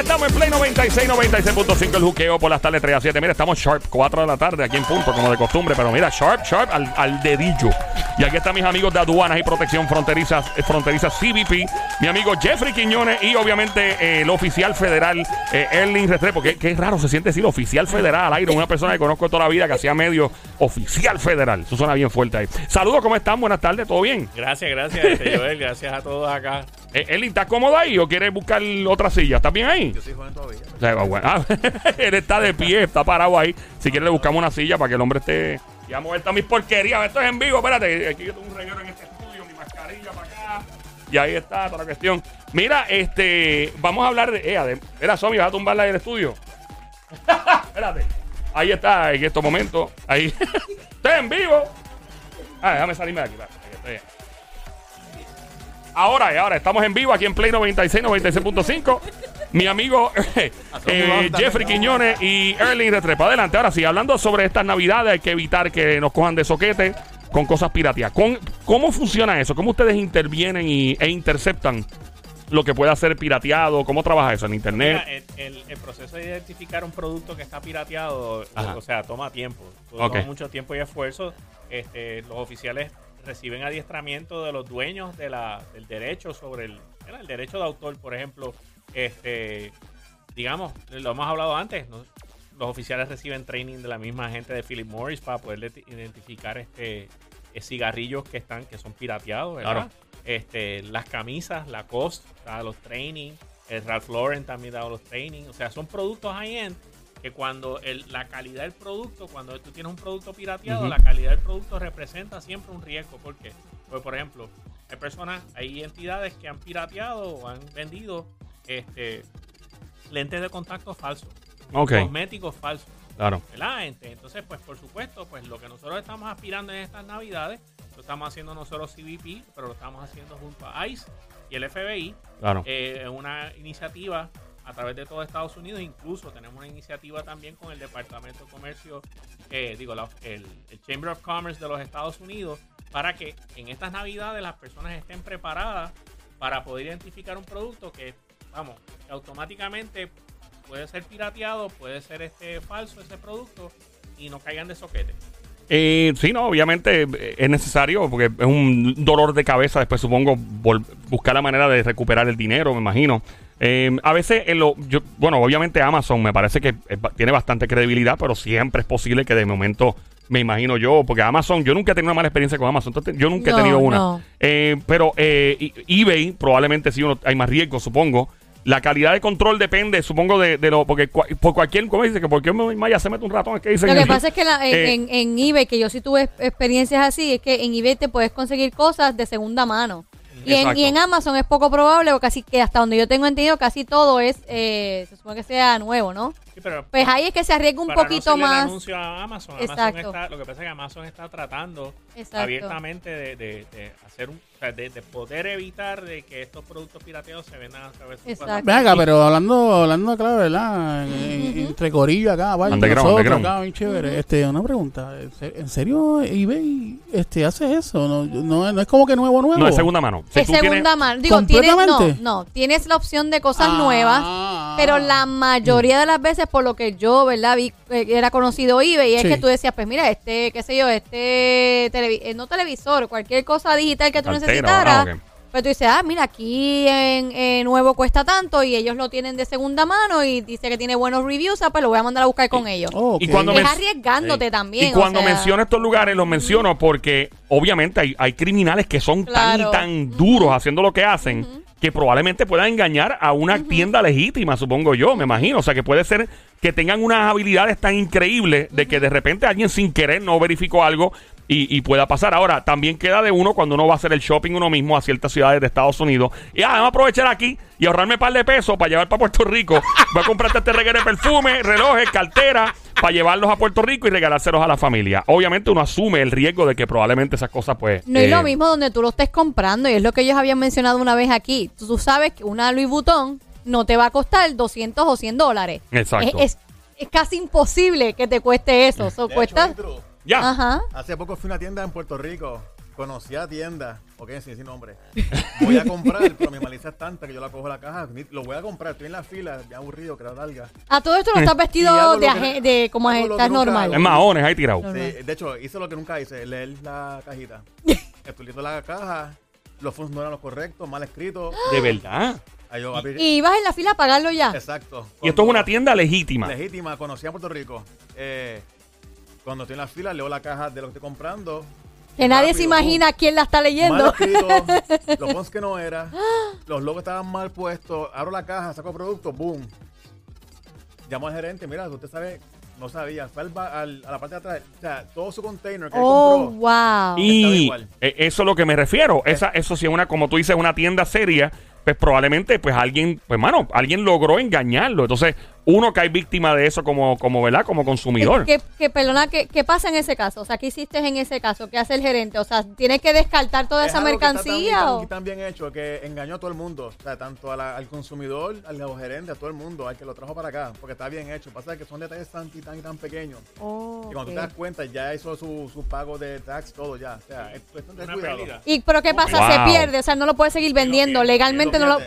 estamos en Play 96, 96.5 el juqueo por las tardes 3 a 7. Mira, estamos sharp 4 de la tarde aquí en punto, como de costumbre. Pero mira, sharp, sharp al, al dedillo. Y aquí están mis amigos de aduanas y protección fronteriza, eh, fronteriza CBP. Mi amigo Jeffrey Quiñones y obviamente eh, el oficial federal eh, Erling Restrepo. Que, que raro se siente decir oficial federal al aire. Una persona que conozco toda la vida que hacía medio oficial federal. Eso suena bien fuerte ahí. Saludos, ¿cómo están? Buenas tardes, ¿todo bien? Gracias, gracias, este, Joel. Gracias a todos acá. Eh, Erling, ¿estás cómodo ahí o quieres buscar otra silla? ¿Estás bien ahí? Yo soy joven todavía. O sea, bueno, ah, él está de pie, está parado ahí. Si quieres le buscamos una silla para que el hombre esté... Y vamos a ver todas mis porquerías. Esto es en vivo, espérate. Aquí yo tengo un reguero en este estudio, mi mascarilla para acá. Y ahí está toda la cuestión. Mira, este... Vamos a hablar de... Eh, de era Somi, vas a tumbarla del estudio. espérate. Ahí está, en estos momentos. Ahí. Estoy en vivo. Ah, déjame salirme de aquí. espérate, ahí estoy. Ahora, ahora estamos en vivo aquí en Play 96, 96.5. Mi amigo eh, eh, Jeffrey Quiñones y Erling Retrepa. Adelante, ahora sí, hablando sobre estas navidades, hay que evitar que nos cojan de soquete con cosas pirateadas. Con- ¿Cómo funciona eso? ¿Cómo ustedes intervienen y, e interceptan lo que pueda ser pirateado? ¿Cómo trabaja eso en internet? Mira, el, el- el proceso de identificar un producto que está pirateado, Ajá. o sea, toma tiempo. Toma mucho tiempo y esfuerzo. Este, los oficiales reciben adiestramiento de los dueños de la, del derecho sobre el, el derecho de autor, por ejemplo. Este, digamos, lo hemos hablado antes, ¿no? los oficiales reciben training de la misma gente de Philip Morris para poder de- identificar este eh, cigarrillos que están que son pirateados, ¿verdad? Claro. Este, las camisas, la Cost, da los training, el Ralph Lauren también da los training, o sea, son productos high-end que cuando el- la calidad del producto, cuando tú tienes un producto pirateado, la calidad del producto representa siempre un riesgo. ¿Por qué? Porque, por ejemplo, hay personas, hay entidades que han pirateado o han vendido este, lentes de contacto falsos, cosméticos falsos. claro. ¿verdad? Ent- Entonces, pues por supuesto, pues lo que nosotros estamos aspirando en estas navidades, lo estamos haciendo nosotros CBP, pero lo estamos haciendo junto a ICE y el FBI, Claro. eh, una iniciativa a través de todo Estados Unidos, incluso tenemos una iniciativa también con el Departamento de Comercio, eh, digo, la- el, Chamber of Commerce de los Estados Unidos, para que en estas navidades las personas estén preparadas para poder identificar un producto que, vamos, que automáticamente puede ser pirateado, puede ser este falso ese producto y no caigan de soquete. Eh, sí, no, obviamente eh, es necesario porque es un dolor de cabeza. Después supongo buscar la manera de recuperar el dinero, me imagino. Eh, a veces, en lo, yo, bueno, obviamente Amazon me parece que es tiene bastante credibilidad, pero siempre es posible que de momento, me imagino yo, porque Amazon, yo nunca he tenido una mala experiencia con Amazon, entonces, yo nunca he tenido una. no. Eh, pero eh, eBay probablemente sí uno, hay más riesgo, supongo. La calidad de control depende, supongo, de, de lo. Porque cua- por cualquier. ¿Cómo dice? Que por qué Maya se mete un ratón. Es que dicen. Lo que pasa es que la- en, Eh, en- en eBay, que yo sí tuve experiencias así, es que en eBay te puedes conseguir cosas de segunda mano. Y en, y en Amazon es poco probable, porque casi que hasta donde yo tengo entendido, casi todo es, eh, se supone que sea nuevo, ¿no? Sí, pero Pues ahí es que se arriesga un para poquito no hacerle el más. anuncio a Amazon, Amazon Exacto. está- lo que pasa es que Amazon está tratando Exacto. abiertamente de, de- de hacer un, o sea, de, de poder evitar de que estos productos pirateados se vendan a través de su Exacto. Ven acá, pero hablando, hablando claro, ¿verdad? En- Entre corillo acá, Underground, nosotros acá, bien chévere. Este, una pregunta, ¿en se- ¿en serio eBay este, hace eso? No, no, no es como que nuevo, nuevo. No, es segunda mano. Si es segunda mano. Digo, tienes, no, ¿Completamente? no, tienes la opción de cosas Ah. nuevas, pero la mayoría de las veces, por lo que yo, ¿verdad? Vi eh, era conocido eBay, es Sí. que tú decías, pues mira, este, qué sé yo, este, televi- eh, no televisor, cualquier cosa digital que tú Cartera, necesitaras. ah, ok. Pues tú dices, ah, mira, aquí en, en nuevo cuesta tanto y ellos lo tienen de segunda mano y dice que tiene buenos reviews, ah, pues lo voy a mandar a buscar con ellos. Oh. Y cuando es arriesgándote Sí. también. Y o cuando sea, menciono estos lugares, los menciono porque obviamente hay, hay criminales que son Claro. tan y tan duros haciendo lo que hacen que probablemente puedan engañar a una tienda legítima, supongo yo, me imagino. O sea, que puede ser que tengan unas habilidades tan increíbles de que de repente alguien sin querer no verificó algo y, y pueda pasar. Ahora, también queda de uno cuando uno va a hacer el shopping uno mismo a ciertas ciudades de Estados Unidos. Y ah, vamos a aprovechar aquí y ahorrarme un par de pesos para llevar para Puerto Rico. Voy a comprarte este reguero de perfume, relojes, cartera, para llevarlos a Puerto Rico y regalárselos a la familia. Obviamente uno asume el riesgo de que probablemente esas cosas, pues. No es eh, lo mismo donde tú lo estés comprando, y es lo que ellos habían mencionado una vez aquí. Tú, sabes que una Louis Vuitton no te va a costar 200 o 100 dólares. Exacto. Es, es- es casi imposible que te cueste eso. So, De cuesta. hecho, Ya. Ajá. hace poco fui a una tienda en Puerto Rico Conocía tiendas, ok, sin, sin nombre. Voy a comprar, pero mi malicia es tanta que yo la cojo la caja. Lo voy a comprar, estoy en la fila, ya aburrido, que la larga. A todo esto no estás vestido de, lo que- aje- de como hago lo estás nunca normal. hago. Es maones ahí tirado. Sí, de hecho, hice lo que nunca hice, leer la cajita. Estudiando la caja, los fondos no eran los correctos, mal escritos. De verdad. Ahí yo abrí- Y ibas en la fila a pagarlo ya. Exacto. Y esto es una tienda legítima. legítima, conocía Puerto Rico. Eh, cuando estoy en la fila, leo la caja de lo que estoy comprando. Que nadie se imagina quién la está Mal leyendo. escrito, los que no era, los logos estaban mal puestos. Abro la caja, saco producto, boom. Llamo al gerente, mira, usted sabe, no sabía. Fue al al- a la parte de atrás, o sea, todo su container que él Oh, compró. wow. Y igual. eh, eso es lo que me refiero. Esa, eso sí es una, como tú dices, una tienda seria. Pues probablemente, pues alguien, pues mano, alguien logró engañarlo. Entonces, uno cae víctima de eso como, como ¿verdad? Como consumidor. ¿Qué, qué, perdona, ¿qué, qué pasa en ese caso? O sea, ¿qué hiciste en ese caso? ¿Qué hace el gerente? O sea, ¿tienes que descartar toda Es esa algo que está tan- mercancía? o? tan bien hecho que engañó a todo el mundo, o sea, tanto a la- al consumidor, al gerente, a todo el mundo, al que lo trajo para acá, porque está bien hecho. Pasa que son detalles tan y tan y tan pequeños. Oh, Y cuando tú te das cuenta, ya hizo su, su pago de tax, todo ya. O sea, es cuestión de Una cuidado. pérdida. ¿Y pero qué pasa? Wow. Se pierde, o sea, no lo puedes seguir vendiendo. Legalmente no lo.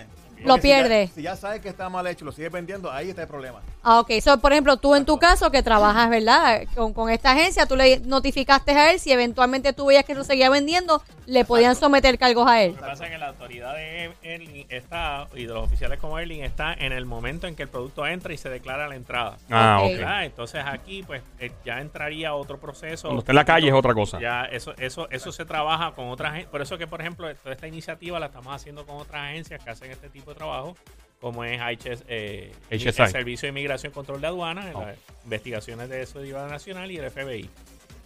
Lo Porque si ya- pierde. Si ya, sabes que está mal hecho y lo sigues vendiendo, ahí está el problema. Ah, ok. So, por ejemplo, tú en tu caso que trabajas, ¿verdad? Con, con esta agencia, tú le notificaste a él si eventualmente tú veías que lo seguía vendiendo, le podían someter cargos a él. Lo que pasa es que la autoridad de Erling está, y de los oficiales como Erling, está en el momento en que el producto entra y se declara la entrada. Ah, Ok. Entonces aquí, pues, eh, ya entraría otro proceso. Cuando está en la calle es otra cosa. Ya, eso, eso, eso se trabaja con otras agencias. Por eso que, por ejemplo, toda esta iniciativa la estamos haciendo con otras agencias que hacen este tipo de trabajo, como es HS, eh, el Servicio de Inmigración y Control de Aduanas, Oh. las investigaciones de Seguridad Nacional y el FBI.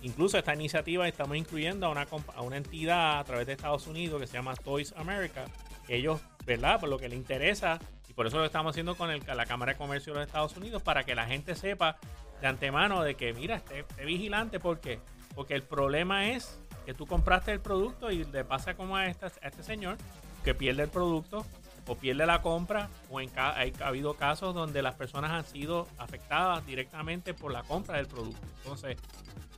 Incluso esta iniciativa estamos incluyendo a una, a una entidad a través de Estados Unidos que se llama Toys America. Ellos, ¿verdad? Por lo que le interesa, y por eso lo estamos haciendo con el- la Cámara de Comercio de los Estados Unidos, para que la gente sepa de antemano de que, mira, esté, esté vigilante. ¿Por qué? Porque el problema es que tú compraste el producto y le pasa como a, esta- a este señor que pierde el producto o pierde la compra o en ca- hay, ha habido casos donde las personas han sido afectadas directamente por la compra del producto. Entonces,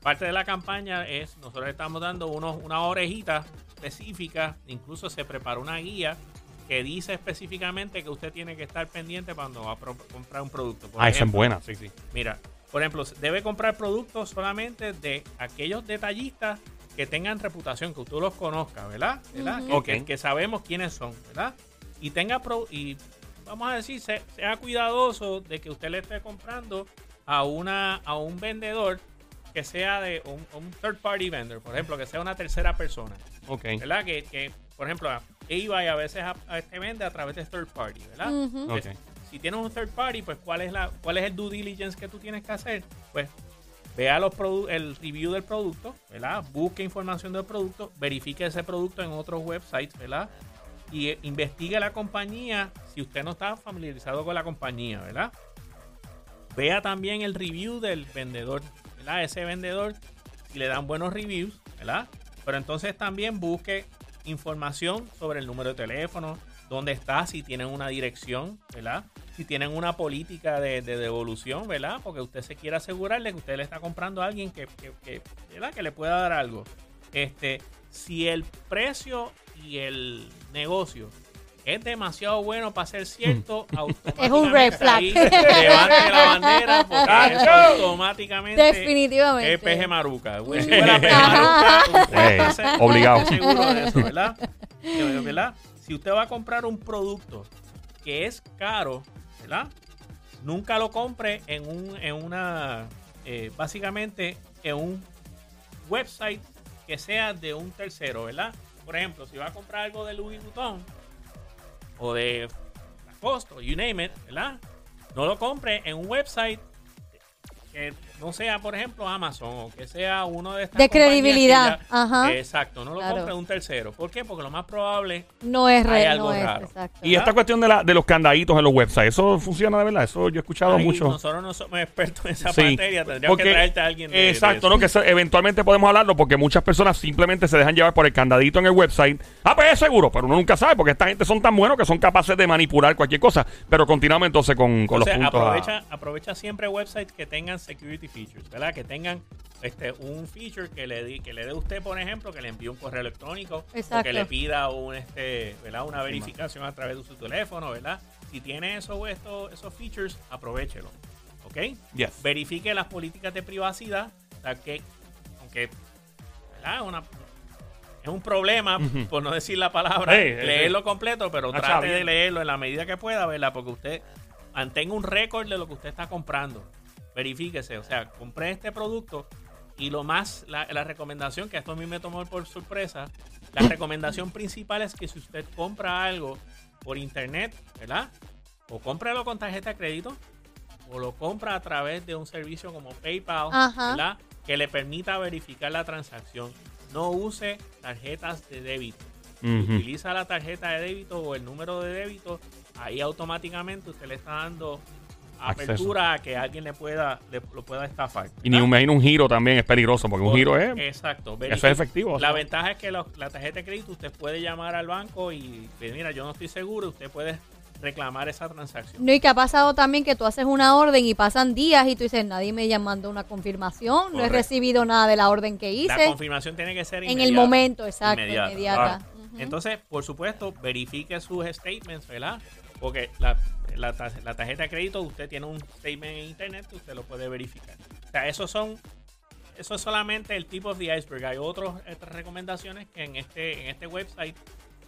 parte de la campaña es, nosotros estamos dando unos, una orejita específica, incluso se preparó una guía que dice específicamente que usted tiene que estar pendiente cuando va a comprar un producto. Por Ah, esa es buena, sí, sí. Mira, por ejemplo, debe comprar productos solamente de aquellos detallistas que tengan reputación, que usted los conozca, ¿verdad? ¿Verdad? Que- Ok. que, que sabemos quiénes son, ¿verdad? Y tenga pro- y vamos a decir, se- sea cuidadoso de que usted le esté comprando a una a un vendedor que sea de un, un third party vendor, por ejemplo, que sea una tercera persona. Ok. ¿verdad? Que, que, por ejemplo, eBay a veces a, a este vende a través de third party, ¿verdad? Entonces, Si tienes un third party, pues ¿cuál es la cuál es el due diligence que tú tienes que hacer? Pues vea los el review del producto, ¿verdad? Busque información del producto, verifique ese producto en otros websites, ¿verdad? Y investigue la compañía si usted no está familiarizado con la compañía, ¿verdad? Vea también el review del vendedor, ¿verdad? Ese vendedor, si le dan buenos reviews, ¿verdad? Pero entonces también busque información sobre el número de teléfono, dónde está, si tienen una dirección, ¿verdad? Si tienen una política de, de devolución, ¿verdad? Porque usted se quiere asegurarle que usted le está comprando a alguien que, que, que, ¿verdad? que le pueda dar algo. Este, si el precio y el negocio es demasiado bueno para ser cierto, Es un red flag. levante la bandera porque eso automáticamente Definitivamente. es peje maruca. Güey, si fuera peje maruca, usted está se- obligado. está seguro de eso, ¿verdad? ¿verdad? Si usted va a comprar un producto que es caro, ¿verdad? Nunca lo compre en un, en una, eh, básicamente en un website que sea de un tercero, ¿verdad? Por ejemplo, si va a comprar algo de Louis Vuitton o de Lacoste o you name it, ¿verdad? No lo compre en un website que no sea, por ejemplo, Amazon o que sea uno de estas De credibilidad, ya- ajá. Exacto, no lo Claro. compre un tercero. ¿Por qué? Porque lo más probable No es Hay real, algo no es, raro. exacto. Y esta cuestión de, la, de los candaditos en los websites, ¿eso funciona de verdad? Eso yo he escuchado Ahí mucho. Nosotros no somos expertos en esa Sí, materia. Tendríamos porque- que traerte a alguien de, de Exacto, eso. ¿no? Que eso- eventualmente podemos hablarlo porque muchas personas simplemente se dejan llevar por el candadito en el website. Ah, pues es seguro, pero uno nunca sabe porque esta gente son tan buenos que son capaces de manipular cualquier cosa. Pero continuamos entonces con, con Entonces, los puntos. a- aprovecha, aprovecha siempre websites que tengan security features, ¿verdad? Que tengan este un feature que le di, que le dé usted, por ejemplo, que le envíe un correo electrónico o que le pida un este, ¿verdad? una verificación a través de su teléfono, ¿verdad? Si tiene eso, esto, esos features, aprovechelo. ¿Ok? Yes. Verifique las políticas de privacidad, o sea, que aunque ¿verdad? Una, es un problema, por no decir la palabra, leerlo completo, pero trate de leerlo en la medida que pueda, ¿verdad? Porque usted mantenga un récord de lo que usted está comprando. Verifíquese, o sea, compré este producto y lo más, la, la recomendación, que esto a mí me tomó por sorpresa, la recomendación principal es que si usted compra algo por internet, ¿verdad? O cómpralo con tarjeta de crédito, o lo compra a través de un servicio como PayPal, Ajá. ¿verdad? Que le permita verificar la transacción. No use tarjetas de débito. Ujú. Utiliza la tarjeta de débito o el número de débito, ahí automáticamente usted le está dando Acceso. apertura a que alguien le pueda le- lo pueda estafar. Y ni un, imagino un giro también es peligroso, porque un giro es. Exacto. Eso es efectivo. o La sea. ventaja es que lo- la tarjeta de crédito usted puede llamar al banco y pues, mira, yo no estoy seguro, usted puede reclamar esa transacción. No, y que ha pasado también que tú haces una orden y pasan días y tú dices, nadie me mandó una confirmación, no he recibido nada de la orden que La hice. confirmación tiene que ser En inmediata. el momento, exacto, Inmediata, inmediata. claro. Ujú. Entonces, por supuesto, verifique sus statements, ¿verdad? Porque la, la tar- la tarjeta de crédito, usted tiene un statement en internet, usted lo puede verificar. O sea, esos son, eso es solamente el tip of the iceberg. Hay otros, otras recomendaciones que en este, en este website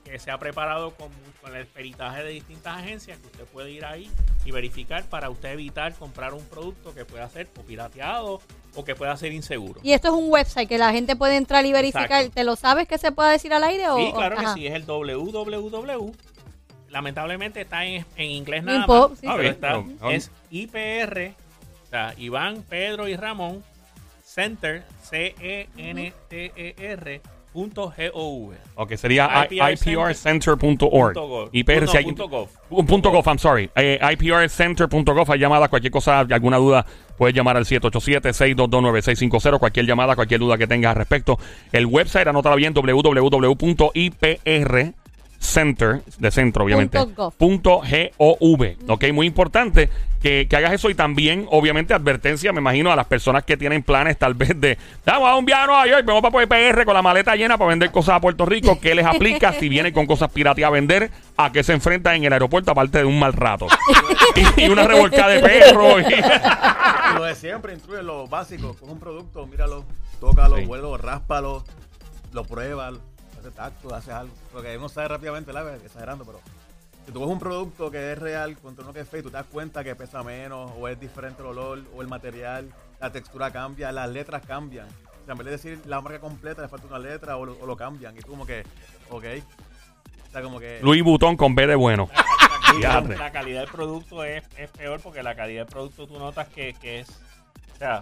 que se ha preparado con, con el peritaje de distintas agencias, que usted puede ir ahí y verificar para usted evitar comprar un producto que pueda ser o pirateado o que pueda ser inseguro. Y esto es un website que la gente puede entrar y verificar. Exacto. ¿Te lo sabes que se puede decir al aire? O, Sí, o- claro que ajá. sí, es el www. Lamentablemente está en, en inglés No nada importa, más. sí, pero sí. está- bien. es IPR, o sea, Iván, Pedro y Ramón, Center, C-E-N-T-E-R, punto G-O-V. Ok, sería IPR iprcenter.org. IPR, No, si hay- punto gov. Un punto gov, I'm sorry. Eh, iprcenter.gov, hay llamadas, cualquier cosa, alguna duda, puedes llamar al 787-622-9650, cualquier llamada, cualquier duda que tengas al respecto. El website, anótala bien, www.ipr center, de centro obviamente, Punto gov. punto G-O-V, ok, muy importante que, que hagas eso y también, obviamente, advertencia, me imagino, a las personas que tienen planes tal vez de, vamos a un viaje a Nueva York, vamos para PR con la maleta llena para vender cosas a Puerto Rico, ¿qué les aplica si vienen con cosas pirateadas a vender? ¿A qué se enfrentan en el aeropuerto aparte de un mal rato? y, y una revolcada de perro. y- lo de siempre, incluye lo básico. Coge un producto, míralo, tócalo, Sí. huélalo, ráspalo, lo prueba, hace tacto, hace algo. Porque uno sabe rápidamente, la exagerando, pero si tú coges un producto que es real contra uno que es fake, tú te das cuenta que pesa menos, o es diferente el olor, o el material, la textura cambia, las letras cambian. O sea, en vez de decir la marca completa, le falta una letra o lo, o lo cambian. Y tú como que, ok. O sea, como que... Louis Vuitton con B de bueno. La calidad del producto es, es peor porque la calidad del producto tú notas que, que es, o sea,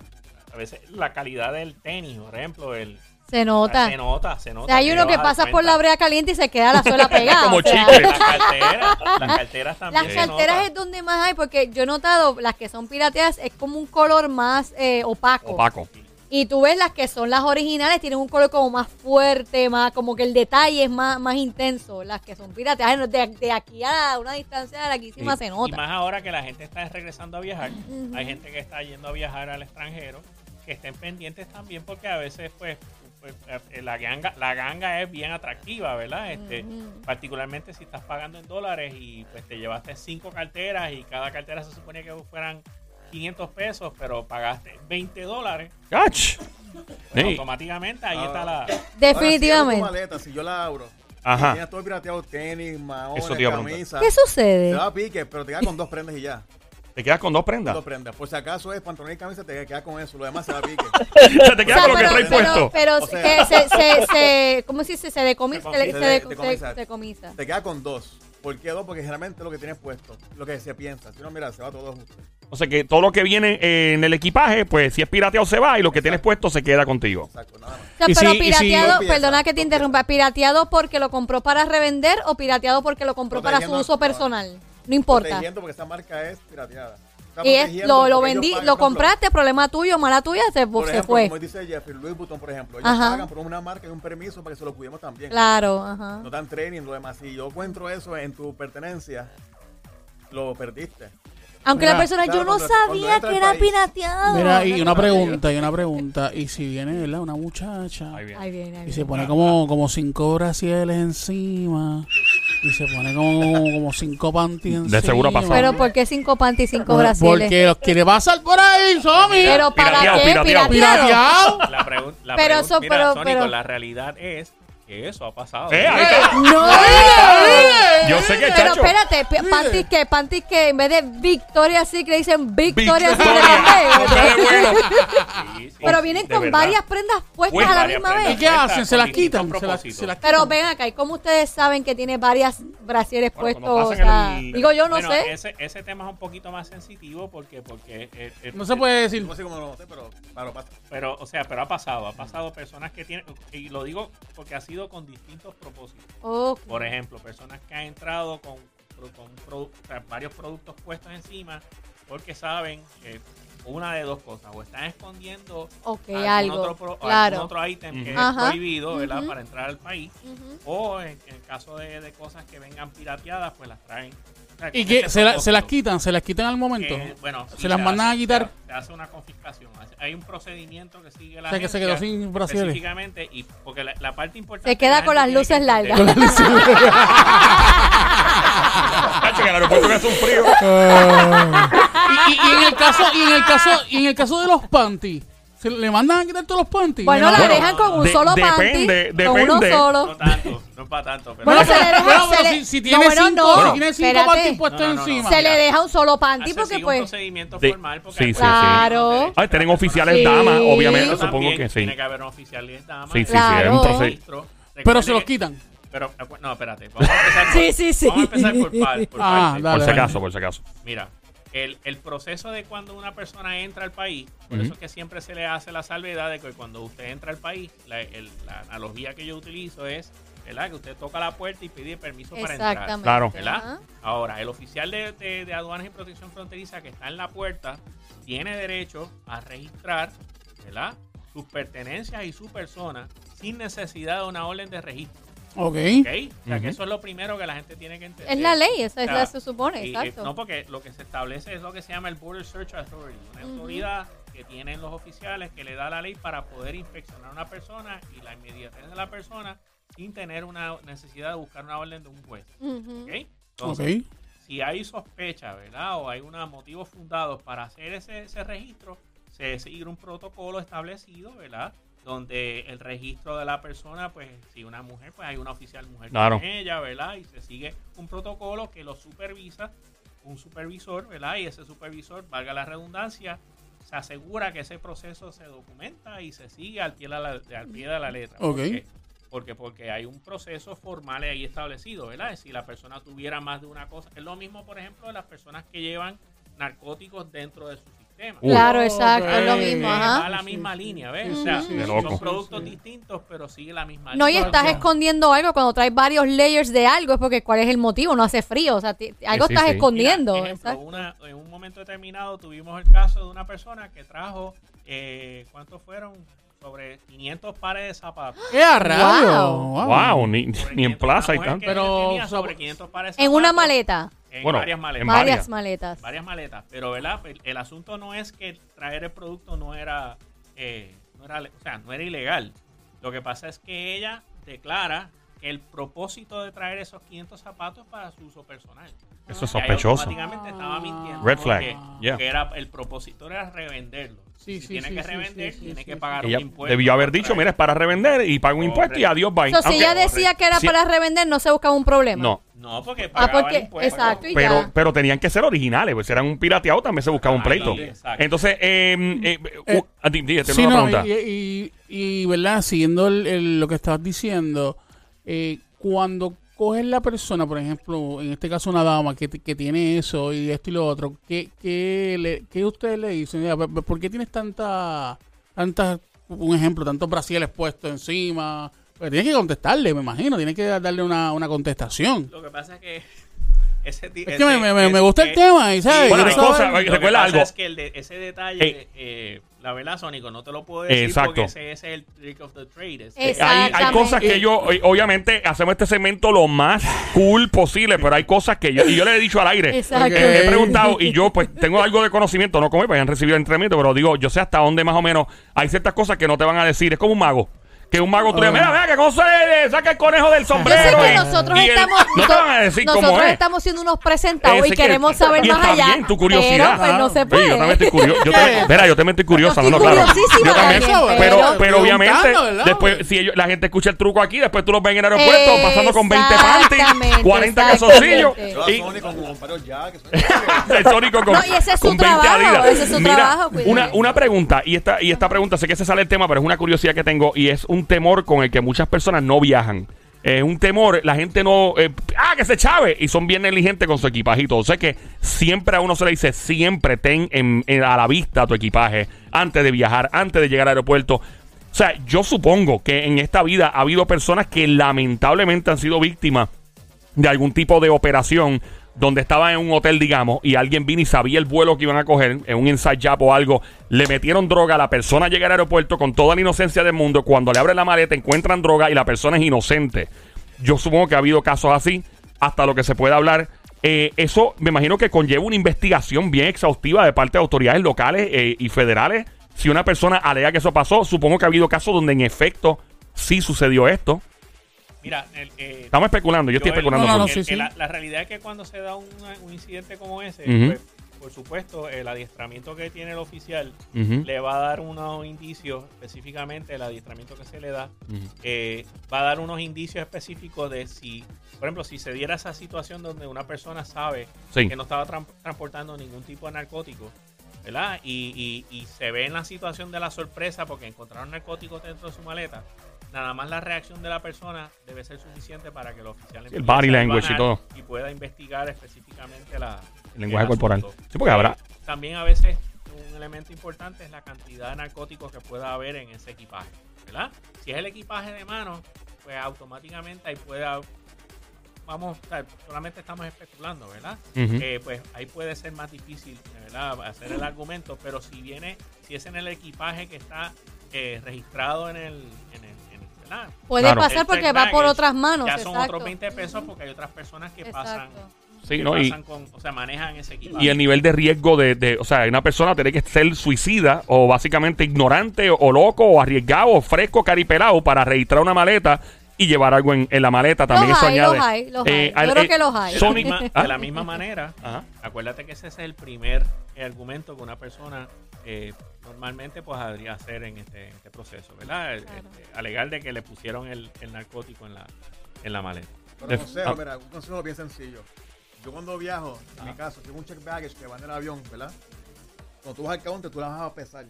a veces la calidad del tenis, por ejemplo, el, Se nota. se nota, se nota. O sea, hay uno que pasa por la brea caliente y se queda la suela pegada. Como o sea, chicle. Las carteras, las carteras también. Las se carteras nota. es donde más hay, porque yo he notado las que son pirateadas es como un color más eh, opaco. Opaco. Y tú ves las que son las originales, tienen un color como más fuerte, más como que el detalle es más, más intenso. Las que son pirateadas, de, de aquí a una distancia larguísima Y- se Y nota. más ahora que la gente está regresando a viajar, hay gente que está yendo a viajar al extranjero, que estén pendientes también porque a veces pues, la ganga la ganga es bien atractiva, ¿verdad? Este, particularmente si estás pagando en dólares y pues te llevaste cinco carteras y cada cartera se suponía que fueran 500 pesos, pero pagaste 20 dólares, ¡Ach! pues, Sí. automáticamente ahí Ah. está la... Ahora, si Definitivamente. abro tu maleta, si yo la abro, Ajá. tienes todo pirateado, tenis, maones, te camisa. ¿Qué Te sucede? da pique, pero te quedas con dos prendas y ya. Te quedas con dos prendas. Dos prendas. Por si acaso es pantalón y camisa, te quedas con eso. Lo demás se da pique. Se te O queda sea, con lo que pero, trae pero, puesto. pero O sea- que se, se, se, ¿cómo se dice? Se decomisa. Se Se, Se se, de- se- decomisa. te quedas con dos. ¿Por qué dos? Porque generalmente lo que tienes puesto, lo que se piensa. Si no, mira, se va todo justo. O sea que todo lo que viene eh, en el equipaje, pues si es pirateado se va y lo que tienes puesto se queda contigo. Exacto, nada más. O sea, pero si- y si- pirateado, perdona que te interrumpa, pirateado porque lo compró para revender o pirateado porque lo compró para su uso no. personal. No importa. Protegiendo porque esa marca es pirateada. Está Y es, protegiendo lo, lo porque ellos vendí, pagan, lo por ejemplo, compraste, problema tuyo, mala tuya, se, Por se ejemplo, fue. como dice Jeffrey, Louis Vuitton, por ejemplo. Ellos Ajá. pagan por una marca y un permiso para que se lo cuidemos también. Claro, ajá. No dan training, lo demás. Si yo encuentro eso en tu pertenencia, lo perdiste. Aunque Mira, la persona, claro, yo no cuando- cuando sabía entra que al era país. pirateado. Mira, y una pregunta, y una pregunta. Y si viene, ¿verdad? Una muchacha Ahí viene. Ahí viene, ahí y se viene. pone como, como cinco brasieles encima y se pone como, como cinco panties encima. De seguro pasado. Pero ¿por qué cinco panty y cinco brasiles? Porque los quiere pasar por ahí, Somi. Pero ¿para Pirateado, qué? pirateado. Pirateado. La, pregun- la Pero pregun- eso- mira, pero- Sónico, pero- la realidad es que eso ha pasado. Eh, ahí está. No, Yo sé que, pero chacho. espérate, panties que, panties que en vez de Victoria sí que dicen Victoria sí Victoria. Hombre de bueno. Sí, sí, Pero vienen de con verdad. varias prendas puestas Pues a la varias misma prendas. ¿Y vez. qué hacen? Se las con quitan. Se las, propósitos. se las Pero quitan. ven acá, ¿y cómo ustedes saben que tiene varias brasieres Bueno, cuando puestos? O pasan sea, el- digo yo, no Bueno, sé. Ese, ese tema es un poquito más sensitivo porque, porque eh, eh, No se puede decir. No sé cómo lo sé, pero claro, pasa. Pero, o sea, pero ha pasado, ha pasado personas que tienen, y lo digo porque ha sido con distintos propósitos. Por ejemplo, personas que han entrado con, produ- varios productos puestos encima porque saben que una de dos cosas, o están escondiendo Ok, algún algo. otro, algún claro. otro ítem que Ajá. es prohibido, ¿verdad? Para entrar al país, o en, en el caso de, de cosas que vengan pirateadas, pues las traen. ¿Y con este ¿Se, la- se las quitan? ¿Se las quitan al momento? Eh, bueno, sí, ¿Se las mandan hace- a quitar? Se, hace una confiscación. Hay un procedimiento que sigue la O sea, que se quedó sin brasieres. Específicamente, y porque la, la parte importante. Se queda que con la las luces tiene que largas. entender- Chacho, que el aeropuerto que hace un frío. y, y- y en el caso, y en el caso, y en el caso de los panties, ¿se le mandan a quitar todos los panties? Bueno, la dejan con un de- solo depende, panty, con uno depende. No solo. tanto, no para tanto. Pero Bueno, se le deja, Bueno, se pero le- si, si no, tiene bueno, cinco, no, si tiene cinco espérate. panties puestos No, no, no, no. encima. Se le deja un solo panty hace porque sigue un pues... procedimiento De- formal. Porque sí, sí, sí. Claro. no Ay, tienen oficiales Sí. damas, obviamente, Pero supongo también que sí. Tiene que haber un oficial dama. Sí, sí, sí, Claro. es un proceso. registro. Pero Recuerde se los que- quitan. Pero, acu- no, espérate. Vamos a empezar por, Sí, sí, sí. Vamos a empezar por, par- por Ah, dale. Por si acaso, por si acaso. Mira, el, el proceso de cuando una persona entra al país, por eso es que siempre se le hace la salvedad de que cuando usted entra al país, la, el- la analogía que yo utilizo es, ¿verdad? Que usted toca la puerta y pide permiso para entrar. Exactamente. Claro. ¿verdad? Ahora, el oficial de, de- de aduanas y protección fronteriza que está en la puerta tiene derecho a registrar, ¿verdad? Sus pertenencias y su persona sin necesidad de una orden de registro. Ok. ¿Ok? O sea, que eso es lo primero que la gente tiene que entender. Es la ley, esa es O sea, se supone, y, exacto. eh, no, porque lo que se establece es lo que se llama el Border Search Authority, una autoridad que tienen los oficiales que le da la ley para poder inspeccionar a una persona y la inmediatez de la persona sin tener una necesidad de buscar una orden de un juez. Ujú. ¿ok? Entonces, Ok. si hay sospecha, ¿verdad? O hay unos motivos fundados para hacer ese, ese registro, se sigue un protocolo establecido, ¿verdad? Donde el registro de la persona, pues si una mujer, pues hay una oficial mujer Claro. con ella, ¿verdad? Y se sigue un protocolo que lo supervisa un supervisor, ¿verdad? Y ese supervisor, valga la redundancia, se asegura que ese proceso se documenta y se sigue al pie de la, al pie de la letra. ¿Por Ok. qué? Porque, porque hay un proceso formal ahí establecido, ¿verdad? Si la persona tuviera más de una cosa. Es lo mismo, por ejemplo, de las personas que llevan narcóticos dentro de su sistema. Claro, exacto, es lo mismo, Eh, Va ajá. a la misma línea, ¿ves? O sea, loco. son productos distintos, pero sigue la misma No, y línea. estás escondiendo algo cuando traes varios layers de algo, es porque cuál es el motivo, no hace frío, o sea, ti- algo sí, estás sí. escondiendo. Mira, ejemplo, exacto. una- en un momento determinado tuvimos el caso de una persona que trajo, eh, ¿cuántos fueron? Sobre 500 pares de zapatos. ¡Qué a rayo! Wow. Wow, ni, en 500, plaza y tanto. Pero, tenía o sea, sobre 500 pares de En una maleta, En Bueno, varias maletas. en varias maletas. varias maletas. Pero, ¿verdad? El, el asunto no es que traer el producto no era, eh, no era, o sea, no era ilegal. Lo que pasa es que ella declara que el propósito de traer esos 500 zapatos para su uso personal. Eso es sospechoso. automáticamente estaba mintiendo. Red flag, porque- yeah. porque era, el propósito era revenderlo. Sí, si sí, tiene sí, que revender, sí, sí, tiene sí, que pagar Ella un impuesto. debió haber dicho, mira, es para revender y pago un impuesto y adiós, bye. So, si Aunque- ella decía que era para revender, no se buscaba un problema. no, No, porque Ah, porque, el impuesto. exacto, y pero, ya. pero tenían que ser originales, pues si eran un pirateado también se buscaba un Ahí, pleito. exacto. Entonces, eh, eh, Eh, uh, dígate Sí, una no, pregunta. y, y, y, ¿verdad? Siguiendo el- el- lo que estabas diciendo, eh, cuando coges la persona, por ejemplo, en este caso una dama que, que tiene eso y esto y lo otro, ¿qué, qué, le, qué ustedes le dicen? Mira, ¿por- ¿Por qué tienes tanta, tantas, un ejemplo, tantos brasiles puestos encima? Pues tienes que contestarle, me imagino, tienes que darle una, una contestación. Lo que pasa es que ese Es que me, me- me- me gusta el eh, tema. Y, ¿sabes? Bueno, que recuerda algo. es que el de- ese detalle, de, eh, la vela Sónico, no te lo puedo decir Exacto. porque ese, ese es el trick of the trade. ese- Eh, hay, hay cosas que yo, obviamente, hacemos este segmento lo más cool posible, pero hay cosas que yo, y yo le he dicho al aire. Exacto. Ok. He preguntado y yo pues tengo algo de conocimiento, no como ellos, hayan recibido entrenamiento, pero digo, yo sé hasta dónde más o menos hay ciertas cosas que no te van a decir. Es como un mago. Que un mago tú le dices, mira, mira, que cómo se le saca el conejo del Yo sé sombrero. que y- nosotros y él- estamos. no te van a decir nosotros cómo es. estamos siendo unos presentados Ese y que- queremos saber y más está allá. bien, tu curiosidad. Pero pues no se Oye, puede. yo también estoy curioso. Yo también, mira, yo también estoy curiosa, Yo no, estoy no, claro. curiosísima Yo también, también, pero, pero- pero obviamente, Preguntando, ¿verdad? después, si ellos, la gente escucha el truco aquí, después tú los ves en el aeropuerto pasando con 20 panties, Exactamente, 40 exactamente. calzoncillos Yo a y Sony con compadres ya, que son el Sónico con, No, y ese es su con 20 trabajo, Adidas. ese es su Mira, trabajo, cuidado. una, una pregunta, y esta, y esta pregunta, sé que se sale el tema, pero es una curiosidad que tengo y es un temor con el que muchas personas no viajan. Es un temor, la gente no. eh, ¡Ah, que se chave! Y son bien negligentes con su todo. O sea que siempre a uno se le dice: siempre ten en- en- a la vista tu equipaje antes de viajar, antes de llegar al aeropuerto. O sea, yo supongo que en esta vida ha habido personas que lamentablemente han sido víctimas de algún tipo de operación donde estaban en un hotel, digamos, y alguien vino y sabía el vuelo que iban a coger, en un inside job o algo, le metieron droga, la persona llega al aeropuerto con toda la inocencia del mundo, cuando le abren la maleta encuentran droga y la persona es inocente. Yo supongo que ha habido casos así, hasta lo que se puede hablar. Eh, eso me imagino que conlleva una investigación bien exhaustiva de parte de autoridades locales eh, y federales. Si una persona alega que eso pasó, supongo que ha habido casos donde en efecto sí sucedió esto. Mira, el, eh, Estamos especulando, yo estoy Joel, especulando. No, no, por- no, el- sí, el- sí. La, la realidad es que cuando se da un, un incidente como ese, pues, por supuesto, el adiestramiento que tiene el oficial le va a dar unos indicios, específicamente el adiestramiento que se le da, eh, va a dar unos indicios específicos de si, por ejemplo, si se diera esa situación donde una persona sabe Sí. que no estaba tran- transportando ningún tipo de narcótico, ¿verdad? Y, y- y se ve en la situación de la sorpresa porque encontraron narcóticos dentro de su maleta. Nada más la reacción de la persona debe ser suficiente para que el oficial el empiece body language y todo. y pueda investigar específicamente la, El lenguaje corporal. Sí, porque habrá- Eh, También a veces un elemento importante es la cantidad de narcóticos que pueda haber en ese equipaje, ¿verdad? Si es el equipaje de mano, pues automáticamente ahí puede haber- vamos, o sea, solamente estamos especulando, ¿verdad? Eh, pues ahí puede ser más difícil, ¿verdad? Hacer el argumento, pero si viene, si es en el equipaje que está eh, registrado el, en el, en el- ¿verdad? Puede Claro. pasar porque va por otras manos. Ya son exacto. otros 20 pesos porque hay otras personas que pasan. Sí, ¿no? Y, con, o sea, manejan ese equipaje. y el nivel de riesgo de, de- o sea, una persona tiene que ser suicida o básicamente ignorante o, loco o arriesgado o fresco, caripelado para registrar una maleta y llevar algo en, en la maleta. También Los eso hay, añade. los hay, los hay. eh, Yo al- creo eh, que los hay. De la, misma, ¿Ah? de la misma manera, Ajá. acuérdate que ese es el primer argumento que una persona eh, normalmente pues podría hacer en este, en este proceso, ¿verdad? Claro. eh, alegar de que le pusieron el, el narcótico en la, en la maleta. Pero Def- consejo, ah. mira, un consejo bien sencillo. Yo cuando viajo, en mi caso, tengo un check baggage que va en el avión, ¿verdad? Cuando tú vas al counter, tú la vas a pesar.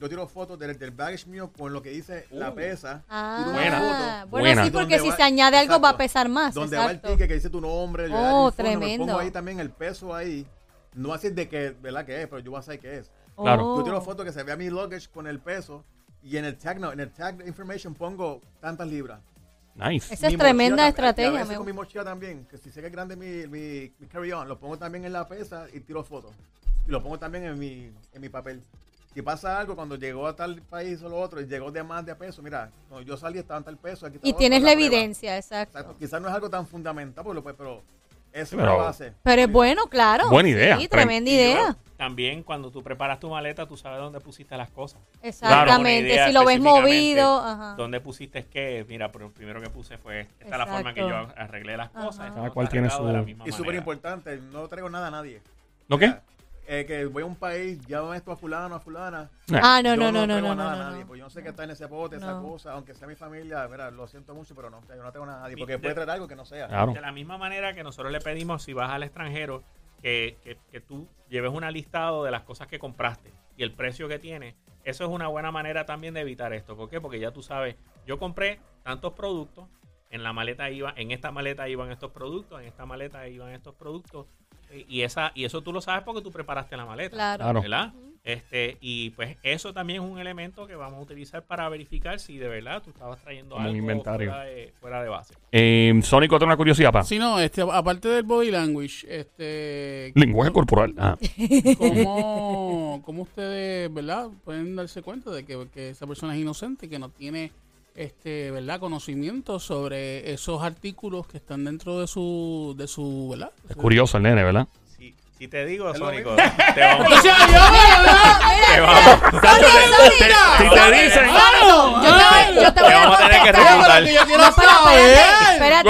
Yo tiro fotos del, del baggage mío con lo que dice la Uh. pesa. Ah, Buena. foto bueno, Buena. sí, porque si va- se añade algo va a pesar más. donde va el ticket que dice tu nombre. Oh, el number, tremendo. Pongo ahí también el peso ahí. No así de que, ¿verdad? Que es, pero yo voy a saber qué es. Claro. Yo tiro Oh. fotos que se vea mi luggage con el peso y en el tag, no, en el tag information pongo tantas libras. Nice. Esa es tremenda mochila estrategia. y A veces me con mi mochila también, que si sé que es grande mi, mi, mi carry-on, lo pongo también en la pesa y tiro fotos. Y lo pongo también en mi, en mi papel. Si pasa algo cuando llegó a tal país o lo otro y llegó de más de peso, mira, cuando yo salí estaba en tal peso. Aquí está Y otro, tienes la prueba. evidencia, exacto. Exacto. Quizás no es algo tan fundamental, pero, Pero- es la base. Pero es bueno, claro. Buena idea. Sí, tremenda idea. También cuando tú preparas tu maleta, tú sabes dónde pusiste las cosas. Exactamente. Una Si lo ves movido, ajá. ¿Dónde pusiste qué? Mira, pero lo primero que puse fue, esta es la forma que yo arreglé las Ajá. cosas. Cada cual tiene su- Y súper importante, no traigo nada a nadie. ¿No qué? Eh, que voy a un país, llamo esto a fulano, a fulana. Ah, no, Yo no, no, no, traigo no, nada no, a nadie, no. porque yo no sé qué está en ese bote, esa No. cosa, aunque sea mi familia, mira, lo siento mucho, pero no, yo no tengo nada a nadie, porque de- puede traer algo que no sea. Claro. De la misma manera que nosotros le pedimos, si vas al extranjero, que, que- que tú lleves un listado de las cosas que compraste y el precio que tiene. Eso es una buena manera también de evitar esto. ¿Por qué? Porque ya tú sabes, yo compré tantos productos, en la maleta iba, en esta maleta iban estos productos, en esta maleta iban estos productos. Y- esa, y eso tú lo sabes porque tú preparaste la maleta. Claro. ¿Verdad? Este, y pues eso también es un elemento que vamos a utilizar para verificar si de verdad tú estabas trayendo Como algo inventario. Fuera, de, fuera de base. Eh, Sónico, ¿tiene una curiosidad, pa? Sí, no, este, aparte del body language, este, Lenguaje corporal. Ah. ¿cómo, cómo ustedes, verdad, pueden darse cuenta de que, que esa persona es inocente, que no tiene, este, verdad, conocimiento sobre esos artículos que están dentro de su, de su, verdad? Es curioso el nene, ¿verdad? Si, te digo, Es Sónico, te vamos, te vamos- Si te dicen. Yo te, yo te voy a vamos a tener que contestar. refutar. yo quiero No, espérate, espérate.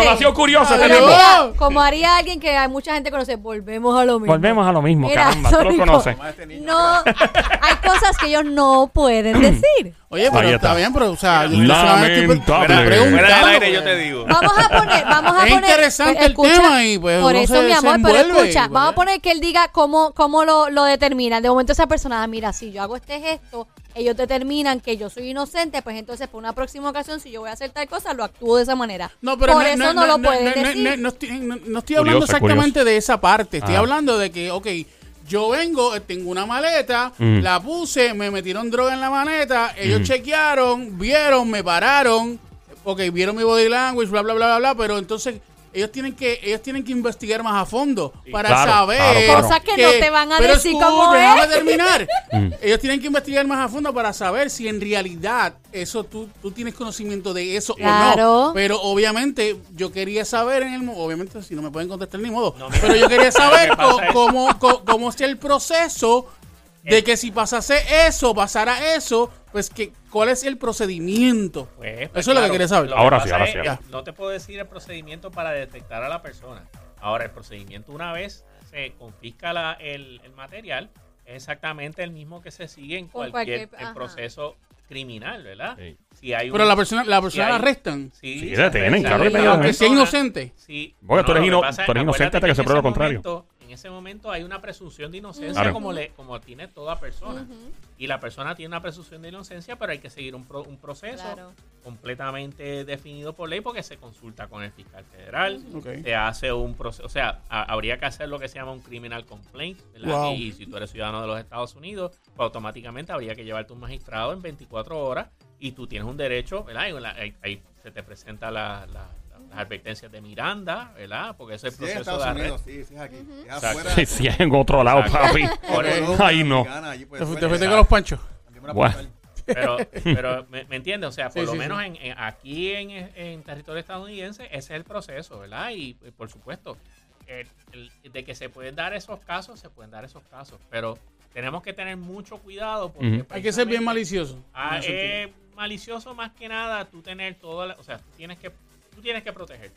Este tipo. Como haría alguien que hay mucha gente conoce, volvemos a lo mismo. Volvemos a lo mismo, caramba. Tú lo conoces. Este. No, hay cosas que ellos no pueden decir. Oye, pero está está. bien, pero, o sea, estoy lamentable. aire yo pues. te digo. Vamos a poner, vamos a Es poner. interesante pues, el tema y, pues, Por eso, se mi amor, pero escucha, pues, vamos a poner que él diga cómo, cómo lo, lo determina. De momento esa persona, ah, mira, si yo hago este gesto, ellos determinan que yo soy inocente, pues entonces por una próxima ocasión, si yo voy a hacer tal cosa, lo actúo de esa manera. No, pero por no, eso no, no, lo no, pueden decir. no, no estoy, no- no estoy hablando Curioso, exactamente de esa parte. Estoy Ah. hablando de que, ok, yo vengo, eh, tengo una maleta, Mm. la puse, me metieron droga en la maleta, ellos chequearon, vieron, me pararon, ok, vieron mi body language, bla, bla, bla, bla, bla, pero entonces ellos tienen que ellos tienen que investigar más a fondo para Claro, saber claro, claro. Cosas que no te van a pero decir cómo déjame es. terminar. Mm. ellos tienen que investigar más a fondo para saber si en realidad eso tú, tú tienes conocimiento de eso o no. Pero obviamente yo quería saber en el obviamente si no me pueden contestar ni modo, No, pero yo quería saber es- cómo, co- cómo es el proceso de que si pasase eso, pasara eso, pues que cuál es el procedimiento. Pues, pues, Eso es lo que quería saber. lo que Ahora sí, ahora es, sí, eh. No te puedo decir el procedimiento para detectar a la persona. Ahora, el procedimiento una vez se confisca la- el, el material, es exactamente el mismo que se sigue en cualquier, proceso criminal, ¿verdad? Sí. Si hay Pero un- la persona la persona hay- la arrestan. Sí, Sí, se detienen, claro a que la detienen. sea inocente. Sí. Porque tú eres que ino- pasa tú eres inocente acuérdate hasta que se pruebe lo contrario. momento- en ese momento hay una presunción de inocencia Claro. como, le, como tiene toda persona. Y la persona tiene una presunción de inocencia, pero hay que seguir un, pro- un proceso Claro. completamente definido por ley porque se consulta con el fiscal federal, Ok. se hace un proceso, o sea, ha- habría que hacer lo que se llama un criminal complaint, ¿verdad? Wow. Y, si tú eres ciudadano de los Estados Unidos, pues automáticamente habría que llevarte un magistrado en 24 horas y tú tienes un derecho, ¿verdad? Y la- ahí, ahí se te presenta la- la- la- las advertencias de Miranda, ¿verdad? Porque ese es el Sí, proceso de arresto. Unidos, sí, sí, es aquí. Es Exacto. afuera. Sí, sí, en otro lado, Exacto. papi. Por. Ahí no. Allí, pues, Te, fuiste con los panchos. Pero, pero ¿me, me entiendes? O sea, por Sí, lo sí, menos En, en- aquí en, en territorio estadounidense, ese es el proceso, ¿verdad? Y eh, por supuesto, el- el- de que se pueden dar esos casos, se pueden dar esos casos. Pero tenemos que tener mucho cuidado porque. Hay que ser bien malicioso. Ah, es malicioso más que nada tú tener todo, la- o sea, tú tienes que tú tienes que protegerte.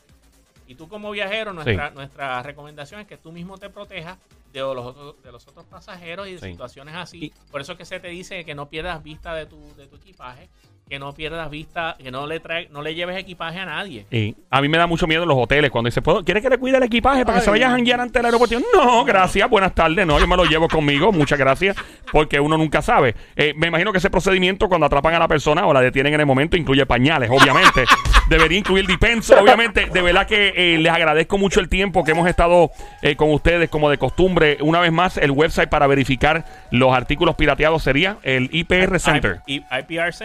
Y tú como viajero, nuestra, nuestra recomendación es que tú mismo te protejas de los otros, de los otros pasajeros y de Sí. situaciones así. Por eso es que se te dice que no pierdas vista de tu, de tu equipaje, que no pierdas vista, que no le trae, no le lleves equipaje a nadie. Sí. A mí me da mucho miedo en los hoteles cuando dice, ¿puedo, ¿quiere que le cuide el equipaje para que se vaya a janguear ante el aeropuerto? No, gracias, buenas tardes. No, yo me lo llevo conmigo, muchas gracias, porque uno nunca sabe. Eh, me imagino que ese procedimiento cuando atrapan a la persona o la detienen en el momento incluye pañales, obviamente. Debería incluir dispensa, obviamente. De verdad que eh, les agradezco mucho el tiempo que hemos estado eh, con ustedes, como de costumbre. Una vez más, el website para verificar los artículos pirateados sería el IPR Center. I-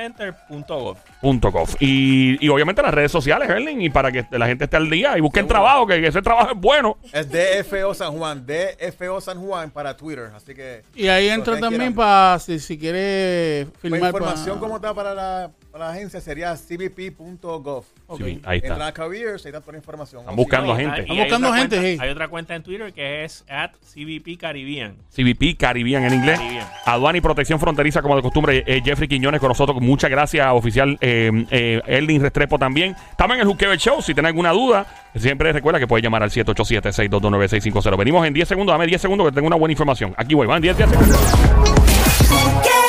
IPRcenter.gov. Punto gov. Y, y obviamente las redes sociales, Erling, y para que la gente esté al día y busquen trabajo, que, ese trabajo es bueno. Es DFO San Juan, DFO San Juan para Twitter. Así que Y ahí entra también quieran. para, si, si quiere la filmar. información pa- como está para la, la agencia sería cbp.gov. Ok. Sí, ahí Entra está. a careers, ahí está toda la información. Están buscando gente. Están hay buscando otra gente, cuenta- sí. Hay otra cuenta en Twitter que es at CBP Caribbean. CBP Caribbean en inglés. Caribbean. Aduana y Protección Fronteriza, como de costumbre. eh, Jeffrey Quiñones con nosotros. Muchas gracias, oficial eh, eh, Erling Restrepo también. Estamos en el Juqueo Show. Si tiene alguna duda, siempre recuerda que puede llamar al 787-622-9650. Venimos en 10 segundos. Dame 10 segundos que tengo una buena información. Aquí voy, van 10, 10 segundos. ¿Qué